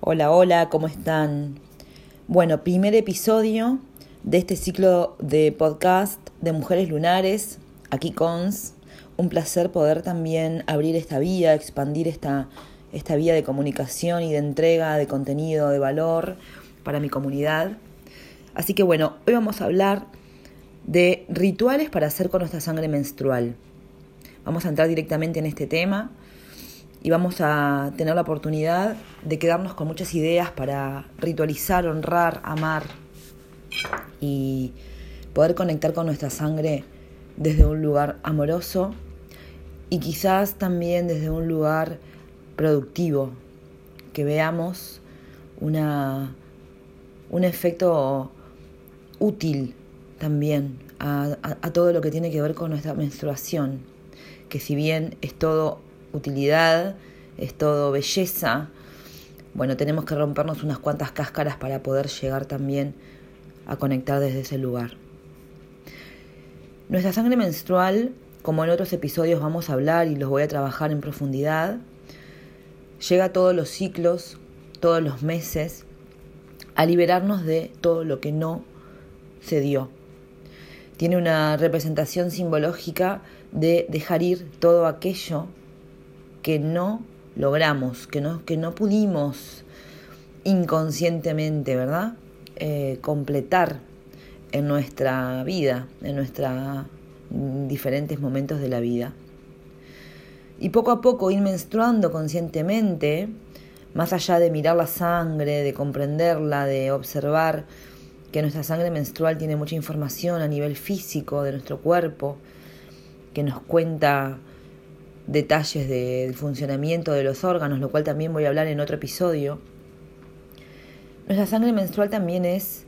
Hola, hola, ¿cómo están? Bueno, primer episodio de este ciclo de podcast de Mujeres Lunares, aquí cons. Un placer poder también abrir esta vía, expandir esta, esta vía de comunicación y de entrega de contenido de valor para mi comunidad. Así que bueno, hoy vamos a hablar de rituales para hacer con nuestra sangre menstrual. Vamos a entrar directamente en este tema y vamos a tener la oportunidad de quedarnos con muchas ideas para ritualizar, honrar, amar y poder conectar con nuestra sangre desde un lugar amoroso y quizás también desde un lugar productivo, que veamos una, un efecto útil también a, a todo lo que tiene que ver con nuestra menstruación, que si bien es todo utilidad, es todo belleza. Bueno, tenemos que rompernos unas cuantas cáscaras para poder llegar también a conectar desde ese lugar. Nuestra sangre menstrual, como en otros episodios vamos a hablar y los voy a trabajar en profundidad, llega todos los ciclos, todos los meses, a liberarnos de todo lo que no se dio. Tiene una representación simbológica de dejar ir todo aquello que no logramos, que no, que no pudimos inconscientemente, ¿verdad? Eh, completar en nuestra vida, en nuestros diferentes momentos de la vida. Y poco a poco ir menstruando conscientemente, más allá de mirar la sangre, de comprenderla, de observar que nuestra sangre menstrual tiene mucha información a nivel físico de nuestro cuerpo, que nos cuenta detalles del funcionamiento de los órganos, lo cual también voy a hablar en otro episodio. Nuestra sangre menstrual también es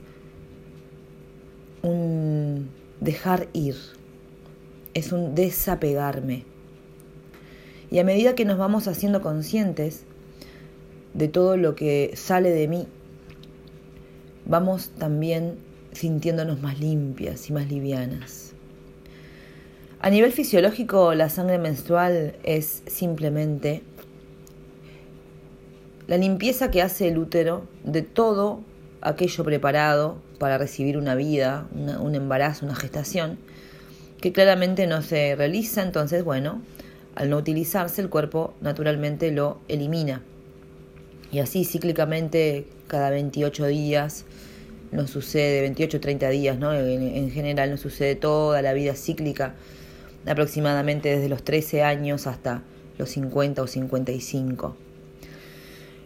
un dejar ir, es un desapegarme. Y a medida que nos vamos haciendo conscientes de todo lo que sale de mí, vamos también sintiéndonos más limpias y más livianas. A nivel fisiológico, la sangre menstrual es simplemente la limpieza que hace el útero de todo aquello preparado para recibir una vida, un embarazo, una gestación, que claramente no se realiza, entonces, bueno, al no utilizarse, el cuerpo naturalmente lo elimina. Y así cíclicamente, cada 28 días, nos sucede, 28 30 días, ¿no? En, en general nos sucede toda la vida cíclica aproximadamente desde los 13 años hasta los 50 o 55.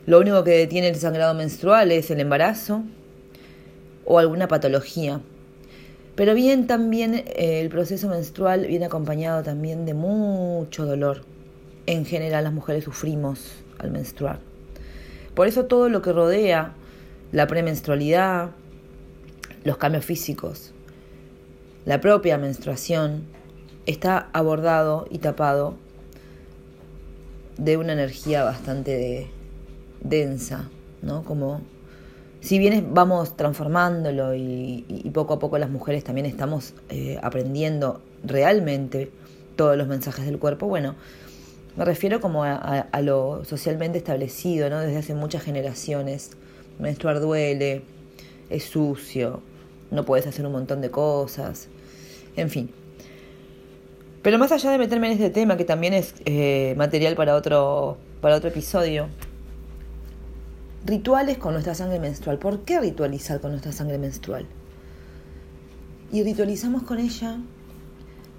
Lo único que detiene el sangrado menstrual es el embarazo o alguna patología. Pero bien también eh, el proceso menstrual viene acompañado también de mucho dolor. En general las mujeres sufrimos al menstruar. Por eso todo lo que rodea la premenstrualidad, los cambios físicos, la propia menstruación, está abordado y tapado de una energía bastante densa, ¿no? Como si bien vamos transformándolo y, poco a poco las mujeres también estamos eh, aprendiendo realmente todos los mensajes del cuerpo, bueno, me refiero como a, a, lo socialmente establecido, ¿no? Desde hace muchas generaciones. Menstruar duele, es sucio, no puedes hacer un montón de cosas, en fin. Pero más allá de meterme en este tema, que también es eh, material para otro, para otro episodio, rituales con nuestra sangre menstrual. ¿Por qué ritualizar con nuestra sangre menstrual? Y ritualizamos con ella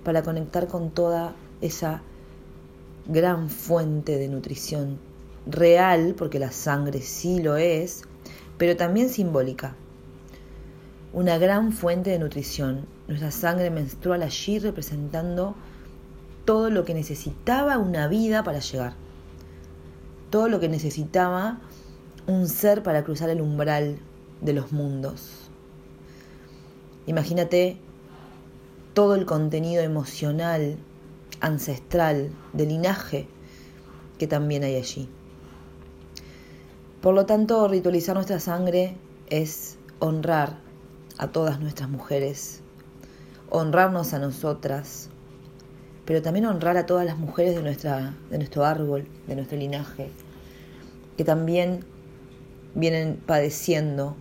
para conectar con toda esa gran fuente de nutrición real, porque la sangre sí lo es, pero también simbólica. Una gran fuente de nutrición, nuestra sangre menstrual allí representando todo lo que necesitaba una vida para llegar, todo lo que necesitaba un ser para cruzar el umbral de los mundos. Imagínate todo el contenido emocional, ancestral, de linaje que también hay allí. Por lo tanto, ritualizar nuestra sangre es honrar a todas nuestras mujeres, honrarnos a nosotras, pero también honrar a todas las mujeres de, nuestra, de nuestro árbol, de nuestro linaje, que también vienen padeciendo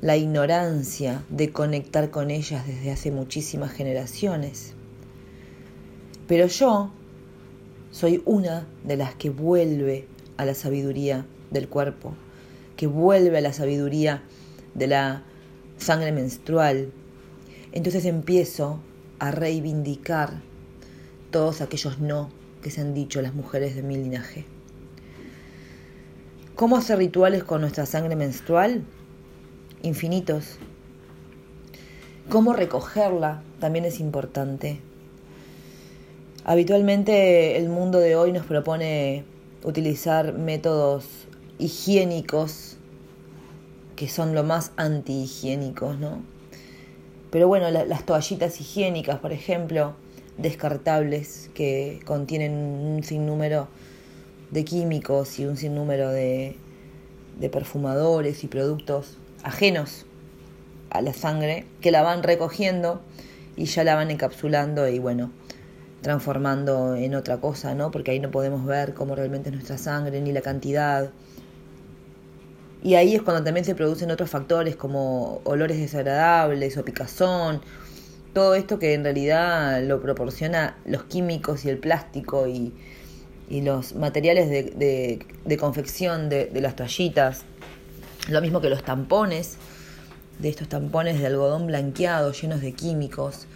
la ignorancia de conectar con ellas desde hace muchísimas generaciones. Pero yo soy una de las que vuelve a la sabiduría del cuerpo, que vuelve a la sabiduría de la sangre menstrual. Entonces empiezo a reivindicar todos aquellos no que se han dicho las mujeres de mi linaje. ¿Cómo hacer rituales con nuestra sangre menstrual? infinitos. Cómo recogerla también es importante. Habitualmente el mundo de hoy nos propone utilizar métodos higiénicos que son lo más antihigiénicos, ¿no? Pero bueno, las toallitas higiénicas, por ejemplo, descartables, que contienen un sinnúmero de químicos y un sinnúmero de, de perfumadores y productos ajenos a la sangre, que la van recogiendo y ya la van encapsulando y bueno, transformando en otra cosa, ¿no? Porque ahí no podemos ver cómo realmente es nuestra sangre ni la cantidad. Y ahí es cuando también se producen otros factores como olores desagradables o picazón, todo esto que en realidad lo proporciona los químicos y el plástico y, los materiales de, confección de, las toallitas lo mismo que los tampones, de estos tampones de algodón blanqueado llenos de químicos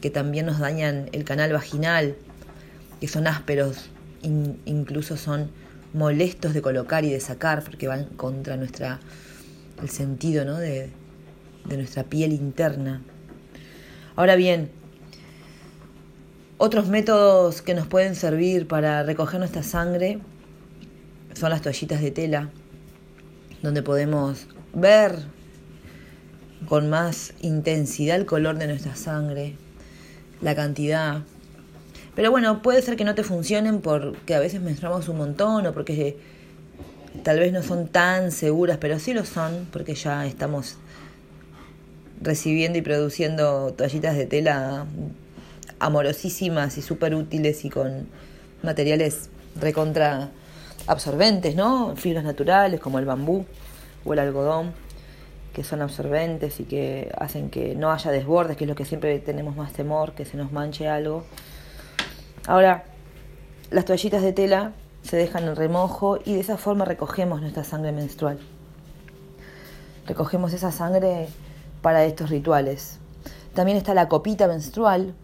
que también nos dañan el canal vaginal, que son ásperos, incluso son molestos de colocar y de sacar porque van contra nuestra el sentido ¿no? de nuestra piel interna. Ahora bien, otros métodos que nos pueden servir para recoger nuestra sangre son las toallitas de tela donde podemos ver con más intensidad el color de nuestra sangre, la cantidad. Pero bueno, puede ser que no te funcionen porque a veces menstruamos un montón o porque tal vez no son tan seguras, pero sí lo son porque ya estamos recibiendo y produciendo toallitas de tela amorosísimas y súper útiles y con materiales recontra absorbentes, ¿no? Fibras naturales como el bambú o el algodón, que son absorbentes y que hacen que no haya desbordes, que es lo que siempre tenemos más temor, que se nos manche algo. Ahora, las toallitas de tela se dejan en remojo y de esa forma recogemos nuestra sangre menstrual. Recogemos esa sangre para estos rituales. También está la copita menstrual,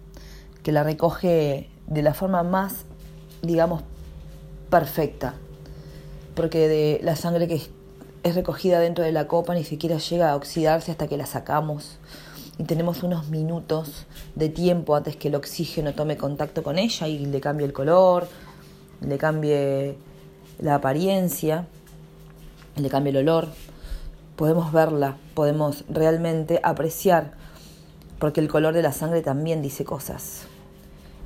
que la recoge de la forma más, digamos, perfecta porque de la sangre que es recogida dentro de la copa ni siquiera llega a oxidarse hasta que la sacamos y tenemos unos minutos de tiempo antes que el oxígeno tome contacto con ella y le cambie el color, le cambie la apariencia, le cambie el olor. Podemos verla, podemos realmente apreciar, porque el color de la sangre también dice cosas,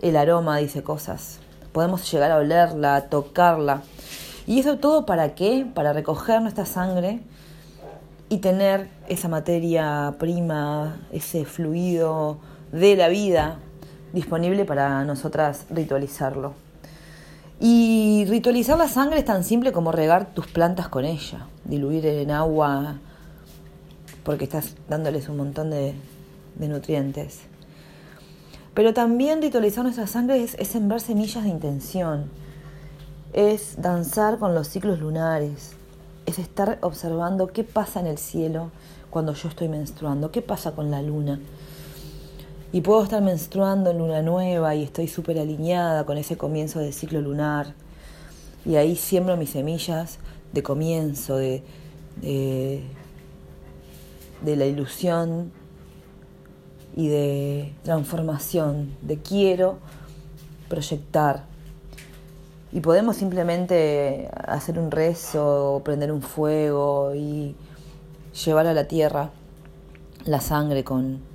el aroma dice cosas. Podemos llegar a olerla, a tocarla y eso todo para qué? Para recoger nuestra sangre y tener esa materia prima, ese fluido de la vida disponible para nosotras ritualizarlo. Y ritualizar la sangre es tan simple como regar tus plantas con ella, diluir en agua, porque estás dándoles un montón de, nutrientes. Pero también ritualizar nuestra sangre es, es sembrar semillas de intención es danzar con los ciclos lunares, es estar observando qué pasa en el cielo cuando yo estoy menstruando, qué pasa con la luna. Y puedo estar menstruando en luna nueva y estoy súper alineada con ese comienzo del ciclo lunar. Y ahí siembro mis semillas de comienzo, de, de, de la ilusión y de transformación, de quiero proyectar y podemos simplemente hacer un rezo, prender un fuego y llevar a la tierra la sangre con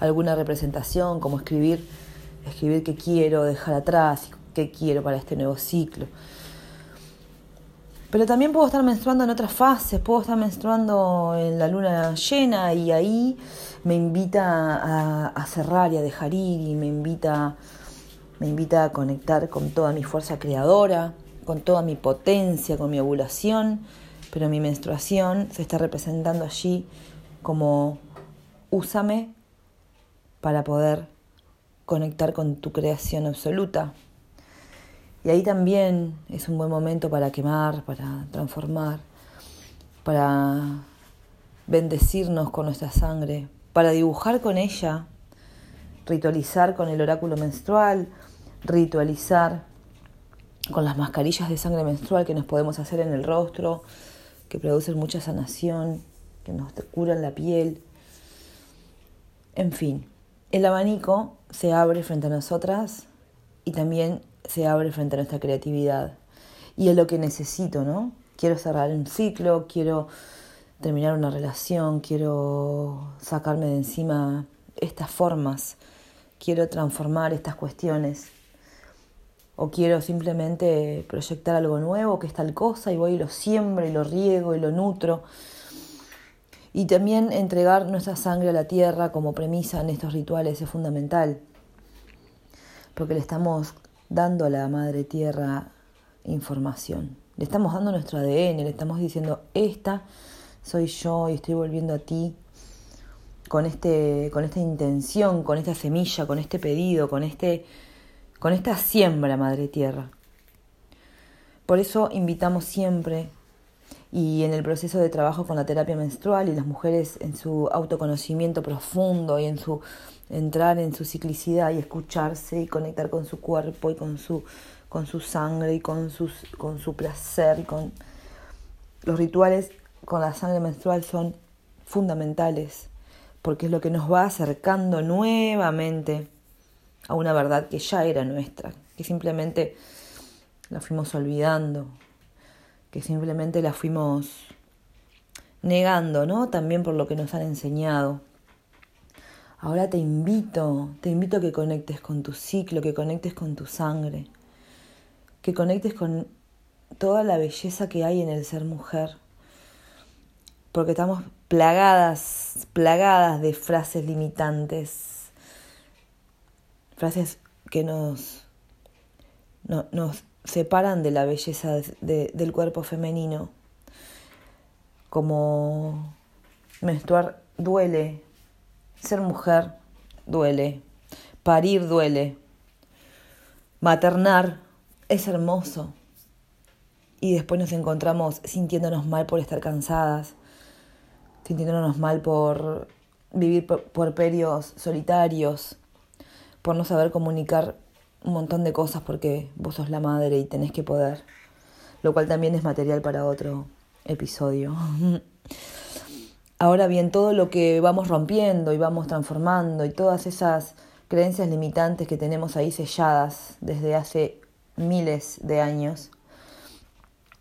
alguna representación, como escribir, escribir qué quiero dejar atrás, qué quiero para este nuevo ciclo. Pero también puedo estar menstruando en otras fases, puedo estar menstruando en la luna llena y ahí me invita a, a cerrar y a dejar ir y me invita me invita a conectar con toda mi fuerza creadora, con toda mi potencia, con mi ovulación pero mi menstruación se está representando allí como úsame para poder conectar con tu creación absoluta. Y ahí también es un buen momento para quemar, para transformar, para bendecirnos con nuestra sangre, para dibujar con ella, ritualizar con el oráculo menstrual, ritualizar con las mascarillas de sangre menstrual que nos podemos hacer en el rostro, que producen mucha sanación, que nos curan la piel. En fin, el abanico se abre frente a nosotras y también se abre frente a nuestra creatividad. Y es lo que necesito, ¿no? Quiero cerrar un ciclo, quiero terminar una relación, quiero sacarme de encima estas formas, quiero transformar estas cuestiones o quiero simplemente proyectar algo nuevo, que es tal cosa, y voy y lo siembro y lo riego y lo nutro. Y también entregar nuestra sangre a la tierra como premisa en estos rituales es fundamental, porque le estamos dando a la madre tierra información, le estamos dando nuestro ADN, le estamos diciendo, esta soy yo y estoy volviendo a ti con, este, con esta intención, con esta semilla, con este pedido, con este con esta siembra, Madre Tierra. Por eso invitamos siempre y en el proceso de trabajo con la terapia menstrual y las mujeres en su autoconocimiento profundo y en su entrar en su ciclicidad y escucharse y conectar con su cuerpo y con su, con su sangre y con, sus, con su placer y con los rituales con la sangre menstrual son fundamentales porque es lo que nos va acercando nuevamente a una verdad que ya era nuestra, que simplemente la fuimos olvidando, que simplemente la fuimos negando, ¿no? También por lo que nos han enseñado. Ahora te invito, te invito a que conectes con tu ciclo, que conectes con tu sangre, que conectes con toda la belleza que hay en el ser mujer, porque estamos plagadas, plagadas de frases limitantes, frases que nos, nos separan de la belleza del cuerpo femenino, como menstruar duele, ser mujer duele, parir duele, maternar es hermoso. Y después nos encontramos sintiéndonos mal por estar cansadas, sintiéndonos mal por vivir por periodos solitarios, por no saber comunicar un montón de cosas porque vos sos la madre y tenés que poder, lo cual también es material para otro episodio. Ahora bien, todo lo que vamos rompiendo y vamos transformando y todas esas creencias limitantes que tenemos ahí selladas desde hace miles de años,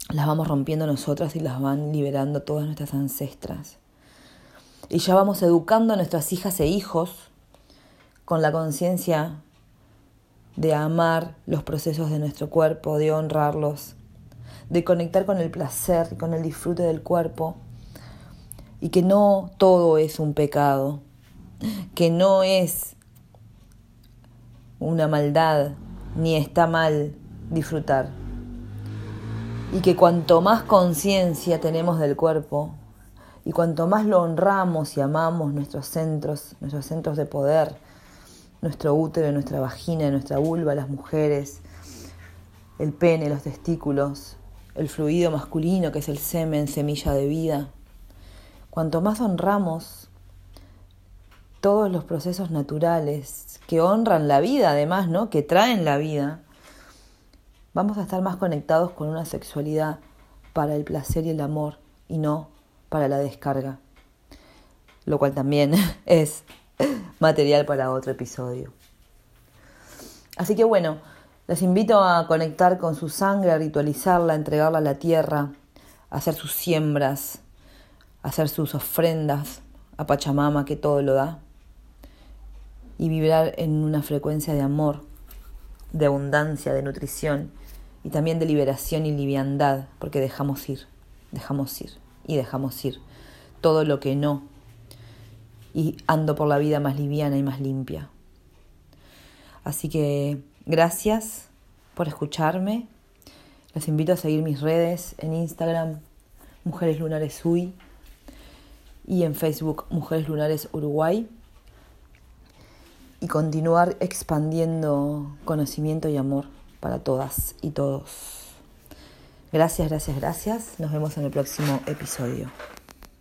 las vamos rompiendo nosotras y las van liberando todas nuestras ancestras. Y ya vamos educando a nuestras hijas e hijos con la conciencia de amar los procesos de nuestro cuerpo, de honrarlos, de conectar con el placer y con el disfrute del cuerpo, y que no todo es un pecado, que no es una maldad, ni está mal disfrutar. Y que cuanto más conciencia tenemos del cuerpo, y cuanto más lo honramos y amamos nuestros centros, nuestros centros de poder, nuestro útero, nuestra vagina, nuestra vulva, las mujeres, el pene, los testículos, el fluido masculino que es el semen, semilla de vida. Cuanto más honramos todos los procesos naturales que honran la vida, además, ¿no? Que traen la vida, vamos a estar más conectados con una sexualidad para el placer y el amor y no para la descarga. Lo cual también es material para otro episodio. Así que bueno, les invito a conectar con su sangre, a ritualizarla, a entregarla a la tierra, a hacer sus siembras, a hacer sus ofrendas a Pachamama que todo lo da y vibrar en una frecuencia de amor, de abundancia, de nutrición y también de liberación y liviandad, porque dejamos ir, dejamos ir y dejamos ir todo lo que no y ando por la vida más liviana y más limpia. Así que gracias por escucharme. Les invito a seguir mis redes en Instagram, Mujeres Lunares UI y en Facebook Mujeres Lunares Uruguay y continuar expandiendo conocimiento y amor para todas y todos. Gracias, gracias, gracias. Nos vemos en el próximo episodio.